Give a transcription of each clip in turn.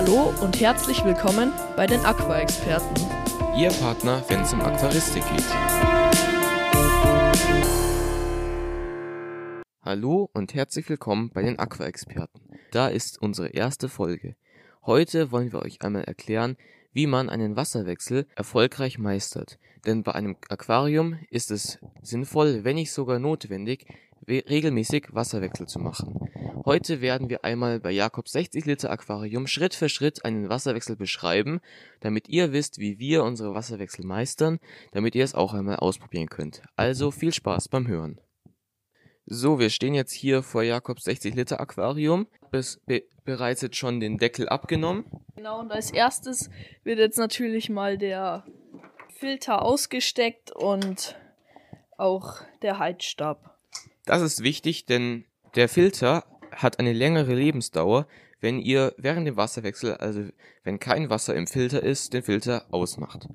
Hallo und herzlich willkommen bei den Aqua-Experten. Ihr Partner, wenn es um Aquaristik geht. Hallo und herzlich willkommen bei den Aqua-Experten. Da ist unsere erste Folge. Heute wollen wir euch einmal erklären, wie man einen Wasserwechsel erfolgreich meistert. Denn bei einem Aquarium ist es sinnvoll, wenn nicht sogar notwendig, regelmäßig Wasserwechsel zu machen. Heute werden wir einmal bei Jakobs 60 Liter Aquarium Schritt für Schritt einen Wasserwechsel beschreiben, damit ihr wisst, wie wir unsere Wasserwechsel meistern, damit ihr es auch einmal ausprobieren könnt. Also viel Spaß beim Hören. So, wir stehen jetzt hier vor Jakobs 60 Liter Aquarium. Es be bereits jetzt schon den Deckel abgenommen. Genau, und als erstes wird jetzt natürlich mal der Filter ausgesteckt und auch der Heizstab. Das ist wichtig, denn der Filter hat eine längere Lebensdauer, wenn ihr während dem Wasserwechsel, also wenn kein Wasser im Filter ist, den Filter ausmacht.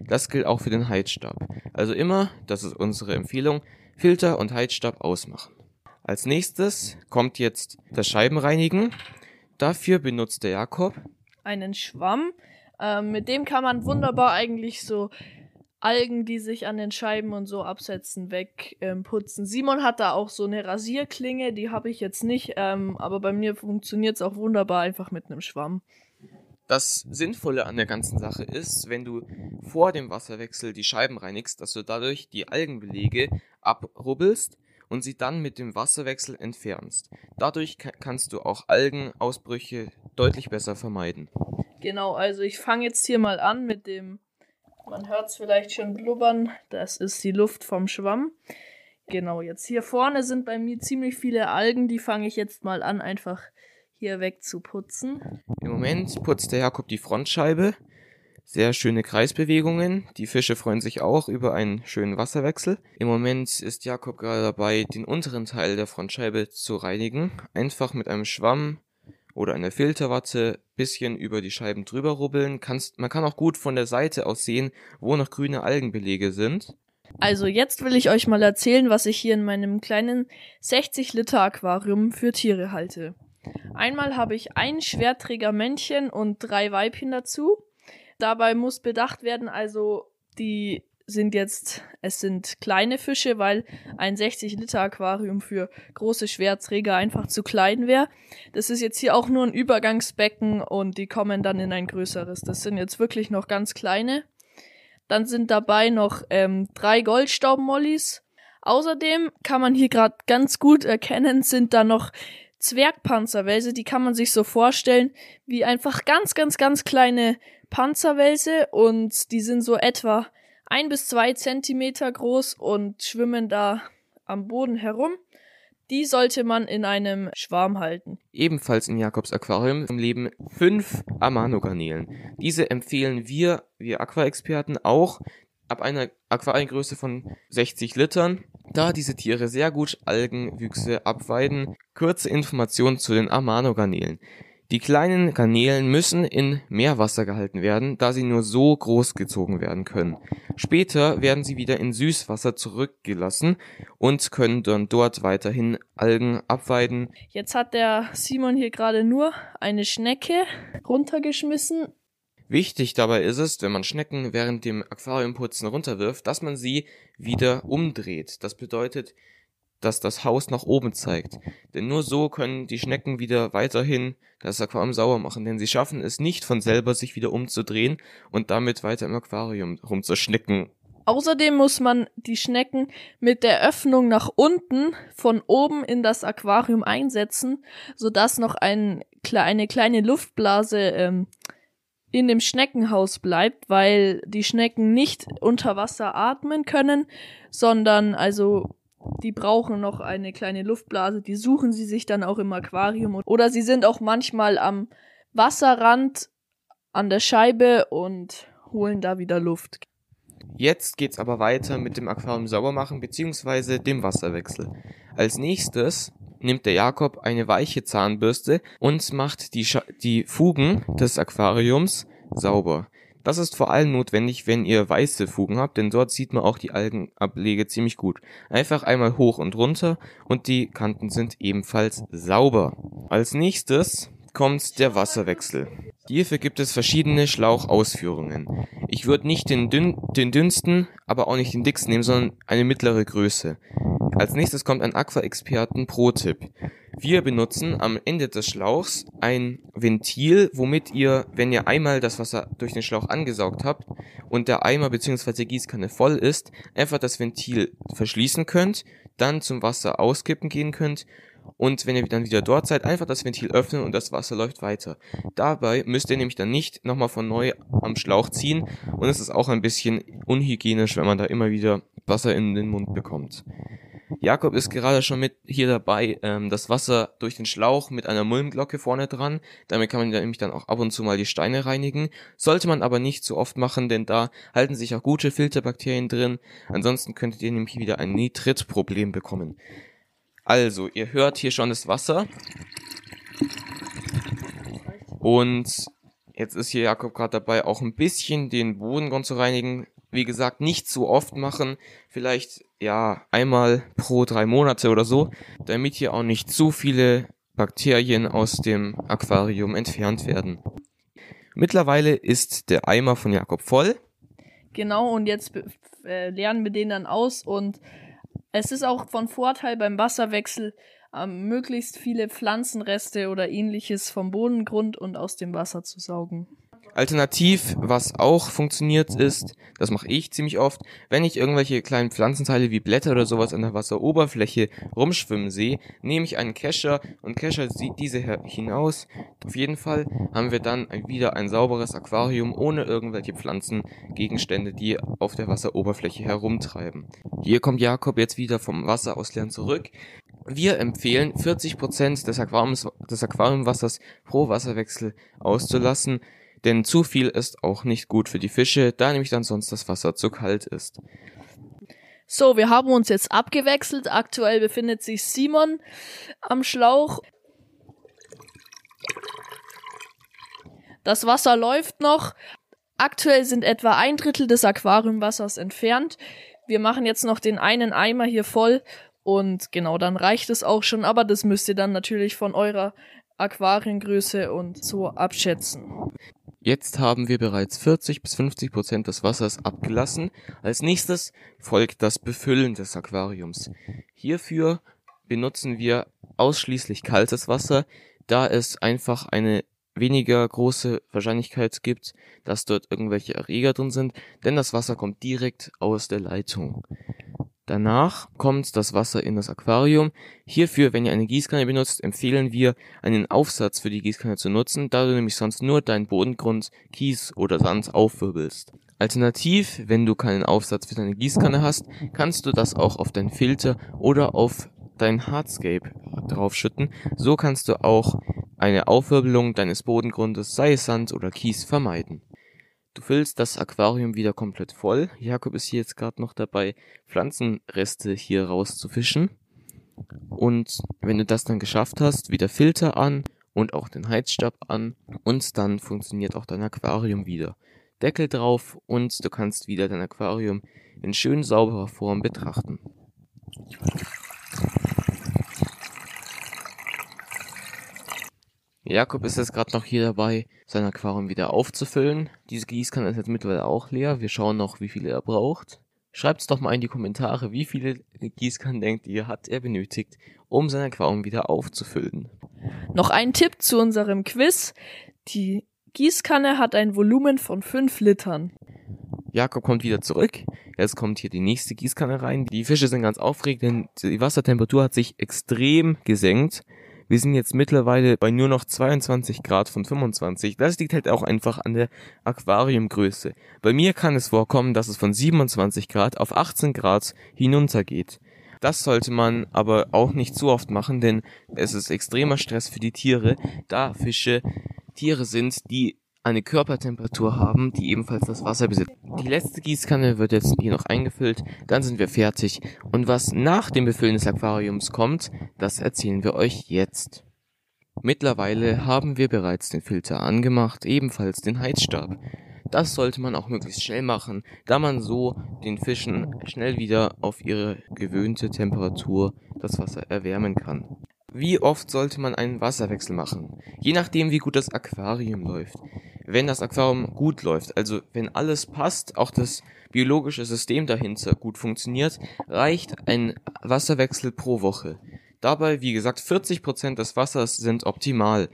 Das gilt auch für den Heizstab. Also immer, das ist unsere Empfehlung, Filter und Heizstab ausmachen. Als nächstes kommt jetzt das Scheibenreinigen. Dafür benutzt der Jakob einen Schwamm. Ähm, mit dem kann man wunderbar eigentlich so Algen, die sich an den Scheiben und so absetzen, wegputzen. Ähm, Simon hat da auch so eine Rasierklinge, die habe ich jetzt nicht, ähm, aber bei mir funktioniert es auch wunderbar einfach mit einem Schwamm. Das Sinnvolle an der ganzen Sache ist, wenn du vor dem Wasserwechsel die Scheiben reinigst, dass du dadurch die Algenbelege abrubbelst und sie dann mit dem Wasserwechsel entfernst. Dadurch kannst du auch Algenausbrüche deutlich besser vermeiden. Genau, also ich fange jetzt hier mal an mit dem man hört es vielleicht schon blubbern. Das ist die Luft vom Schwamm. Genau, jetzt hier vorne sind bei mir ziemlich viele Algen. Die fange ich jetzt mal an, einfach hier wegzuputzen. Im Moment putzt der Jakob die Frontscheibe. Sehr schöne Kreisbewegungen. Die Fische freuen sich auch über einen schönen Wasserwechsel. Im Moment ist Jakob gerade dabei, den unteren Teil der Frontscheibe zu reinigen. Einfach mit einem Schwamm oder eine Filterwatte bisschen über die Scheiben drüber rubbeln. Kannst, man kann auch gut von der Seite aus sehen, wo noch grüne Algenbelege sind. Also jetzt will ich euch mal erzählen, was ich hier in meinem kleinen 60 Liter Aquarium für Tiere halte. Einmal habe ich ein Schwerträgermännchen und drei Weibchen dazu. Dabei muss bedacht werden, also die sind jetzt, es sind kleine Fische, weil ein 60 Liter Aquarium für große Schwerträger einfach zu klein wäre. Das ist jetzt hier auch nur ein Übergangsbecken und die kommen dann in ein größeres. Das sind jetzt wirklich noch ganz kleine. Dann sind dabei noch ähm, drei Goldstaubmollis. Außerdem kann man hier gerade ganz gut erkennen, sind da noch Zwergpanzerwälse, die kann man sich so vorstellen wie einfach ganz, ganz, ganz kleine Panzerwälse und die sind so etwa ein bis zwei Zentimeter groß und schwimmen da am Boden herum. Die sollte man in einem Schwarm halten. Ebenfalls in Jakobs Aquarium leben fünf Amano-Garnelen. Diese empfehlen wir, wir Aquaexperten, auch ab einer Aquariengröße von 60 Litern, da diese Tiere sehr gut Algenwüchse abweiden. Kurze Informationen zu den Amano-Garnelen. Die kleinen Garnelen müssen in Meerwasser gehalten werden, da sie nur so groß gezogen werden können. Später werden sie wieder in Süßwasser zurückgelassen und können dann dort weiterhin Algen abweiden. Jetzt hat der Simon hier gerade nur eine Schnecke runtergeschmissen. Wichtig dabei ist es, wenn man Schnecken während dem Aquariumputzen runterwirft, dass man sie wieder umdreht. Das bedeutet, dass das Haus nach oben zeigt. Denn nur so können die Schnecken wieder weiterhin das Aquarium sauer machen, denn sie schaffen es nicht von selber, sich wieder umzudrehen und damit weiter im Aquarium rumzuschnecken. Außerdem muss man die Schnecken mit der Öffnung nach unten von oben in das Aquarium einsetzen, sodass noch ein, eine kleine Luftblase ähm, in dem Schneckenhaus bleibt, weil die Schnecken nicht unter Wasser atmen können, sondern also die brauchen noch eine kleine Luftblase, die suchen sie sich dann auch im Aquarium oder sie sind auch manchmal am Wasserrand an der Scheibe und holen da wieder Luft. Jetzt geht's aber weiter mit dem Aquarium sauber machen bzw. dem Wasserwechsel. Als nächstes nimmt der Jakob eine weiche Zahnbürste und macht die, Scha die Fugen des Aquariums sauber. Das ist vor allem notwendig, wenn ihr weiße Fugen habt, denn dort sieht man auch die Algenablege ziemlich gut. Einfach einmal hoch und runter und die Kanten sind ebenfalls sauber. Als nächstes kommt der Wasserwechsel. Hierfür gibt es verschiedene Schlauchausführungen. Ich würde nicht den, dünn, den dünnsten, aber auch nicht den dicksten nehmen, sondern eine mittlere Größe. Als nächstes kommt ein Aqua-Experten Pro-Tipp. Wir benutzen am Ende des Schlauchs ein Ventil, womit ihr, wenn ihr einmal das Wasser durch den Schlauch angesaugt habt und der Eimer bzw. Gießkanne voll ist, einfach das Ventil verschließen könnt, dann zum Wasser auskippen gehen könnt und wenn ihr dann wieder dort seid, einfach das Ventil öffnen und das Wasser läuft weiter. Dabei müsst ihr nämlich dann nicht nochmal von neu am Schlauch ziehen und es ist auch ein bisschen unhygienisch, wenn man da immer wieder Wasser in den Mund bekommt. Jakob ist gerade schon mit hier dabei, ähm, das Wasser durch den Schlauch mit einer Mulmglocke vorne dran. Damit kann man nämlich dann auch ab und zu mal die Steine reinigen. Sollte man aber nicht zu oft machen, denn da halten sich auch gute Filterbakterien drin. Ansonsten könntet ihr nämlich wieder ein Nitritproblem bekommen. Also, ihr hört hier schon das Wasser. Und jetzt ist hier Jakob gerade dabei, auch ein bisschen den Bodengrund zu reinigen. Wie gesagt, nicht zu oft machen. Vielleicht, ja, einmal pro drei Monate oder so, damit hier auch nicht zu viele Bakterien aus dem Aquarium entfernt werden. Mittlerweile ist der Eimer von Jakob voll. Genau, und jetzt äh, lernen wir den dann aus und es ist auch von Vorteil beim Wasserwechsel, ähm, möglichst viele Pflanzenreste oder ähnliches vom Bodengrund und aus dem Wasser zu saugen. Alternativ, was auch funktioniert ist, das mache ich ziemlich oft, wenn ich irgendwelche kleinen Pflanzenteile wie Blätter oder sowas an der Wasseroberfläche rumschwimmen sehe, nehme ich einen Kescher und kescher diese hinaus. Auf jeden Fall haben wir dann wieder ein sauberes Aquarium ohne irgendwelche Pflanzengegenstände, die auf der Wasseroberfläche herumtreiben. Hier kommt Jakob jetzt wieder vom Wasserausleeren zurück. Wir empfehlen 40% des, Aquariums, des Aquariumwassers pro Wasserwechsel auszulassen denn zu viel ist auch nicht gut für die Fische, da nämlich dann sonst das Wasser zu kalt ist. So, wir haben uns jetzt abgewechselt. Aktuell befindet sich Simon am Schlauch. Das Wasser läuft noch. Aktuell sind etwa ein Drittel des Aquariumwassers entfernt. Wir machen jetzt noch den einen Eimer hier voll und genau, dann reicht es auch schon, aber das müsst ihr dann natürlich von eurer Aquariengröße und so abschätzen. Jetzt haben wir bereits 40 bis 50 Prozent des Wassers abgelassen. Als nächstes folgt das Befüllen des Aquariums. Hierfür benutzen wir ausschließlich kaltes Wasser, da es einfach eine weniger große Wahrscheinlichkeit gibt, dass dort irgendwelche Erreger drin sind, denn das Wasser kommt direkt aus der Leitung. Danach kommt das Wasser in das Aquarium. Hierfür, wenn ihr eine Gießkanne benutzt, empfehlen wir, einen Aufsatz für die Gießkanne zu nutzen, da du nämlich sonst nur deinen Bodengrund, Kies oder Sand aufwirbelst. Alternativ, wenn du keinen Aufsatz für deine Gießkanne hast, kannst du das auch auf deinen Filter oder auf dein Hardscape draufschütten. So kannst du auch eine Aufwirbelung deines Bodengrundes, sei es Sand oder Kies, vermeiden. Du füllst das Aquarium wieder komplett voll. Jakob ist hier jetzt gerade noch dabei, Pflanzenreste hier rauszufischen. Und wenn du das dann geschafft hast, wieder Filter an und auch den Heizstab an und dann funktioniert auch dein Aquarium wieder. Deckel drauf und du kannst wieder dein Aquarium in schön sauberer Form betrachten. Jakob ist jetzt gerade noch hier dabei, sein Aquarium wieder aufzufüllen. Diese Gießkanne ist jetzt mittlerweile auch leer. Wir schauen noch, wie viele er braucht. Schreibt es doch mal in die Kommentare, wie viele Gießkannen denkt ihr, hat er benötigt, um sein Aquarium wieder aufzufüllen. Noch ein Tipp zu unserem Quiz. Die Gießkanne hat ein Volumen von 5 Litern. Jakob kommt wieder zurück. Jetzt kommt hier die nächste Gießkanne rein. Die Fische sind ganz aufgeregt, denn die Wassertemperatur hat sich extrem gesenkt. Wir sind jetzt mittlerweile bei nur noch 22 Grad von 25. Das liegt halt auch einfach an der Aquariumgröße. Bei mir kann es vorkommen, dass es von 27 Grad auf 18 Grad hinuntergeht. Das sollte man aber auch nicht zu oft machen, denn es ist extremer Stress für die Tiere, da Fische Tiere sind, die eine Körpertemperatur haben, die ebenfalls das Wasser besitzt. Die letzte Gießkanne wird jetzt hier noch eingefüllt, dann sind wir fertig. Und was nach dem Befüllen des Aquariums kommt, das erzählen wir euch jetzt. Mittlerweile haben wir bereits den Filter angemacht, ebenfalls den Heizstab. Das sollte man auch möglichst schnell machen, da man so den Fischen schnell wieder auf ihre gewöhnte Temperatur das Wasser erwärmen kann. Wie oft sollte man einen Wasserwechsel machen? Je nachdem, wie gut das Aquarium läuft. Wenn das Aquarium gut läuft, also wenn alles passt, auch das biologische System dahinter gut funktioniert, reicht ein Wasserwechsel pro Woche. Dabei, wie gesagt, 40% des Wassers sind optimal.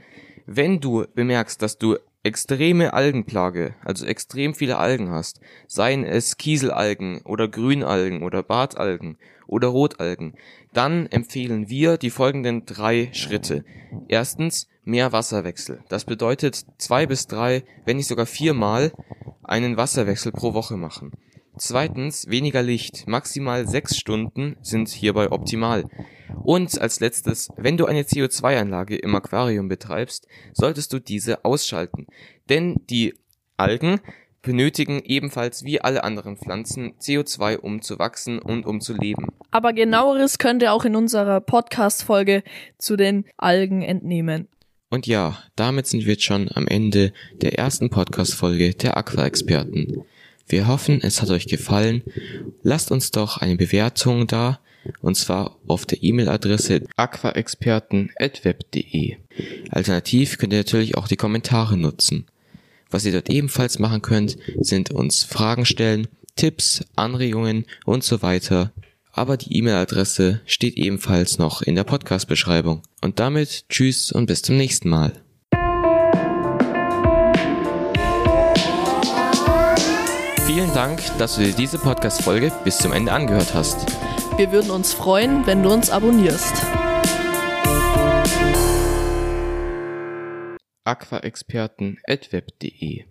Wenn du bemerkst, dass du extreme Algenplage, also extrem viele Algen hast, seien es Kieselalgen oder Grünalgen oder Bartalgen oder Rotalgen, dann empfehlen wir die folgenden drei Schritte. Erstens, mehr Wasserwechsel. Das bedeutet zwei bis drei, wenn nicht sogar viermal einen Wasserwechsel pro Woche machen. Zweitens, weniger Licht. Maximal sechs Stunden sind hierbei optimal. Und als letztes, wenn du eine CO2-Anlage im Aquarium betreibst, solltest du diese ausschalten. Denn die Algen benötigen ebenfalls wie alle anderen Pflanzen CO2, um zu wachsen und um zu leben. Aber genaueres könnt ihr auch in unserer Podcast-Folge zu den Algen entnehmen. Und ja, damit sind wir jetzt schon am Ende der ersten Podcast-Folge der Aqua-Experten. Wir hoffen, es hat euch gefallen. Lasst uns doch eine Bewertung da, und zwar auf der E-Mail-Adresse aquaexperten.web.de. Alternativ könnt ihr natürlich auch die Kommentare nutzen. Was ihr dort ebenfalls machen könnt, sind uns Fragen stellen, Tipps, Anregungen und so weiter. Aber die E-Mail-Adresse steht ebenfalls noch in der Podcast-Beschreibung. Und damit tschüss und bis zum nächsten Mal. Vielen Dank, dass du dir diese Podcast-Folge bis zum Ende angehört hast. Wir würden uns freuen, wenn du uns abonnierst. aquaexperten.web.de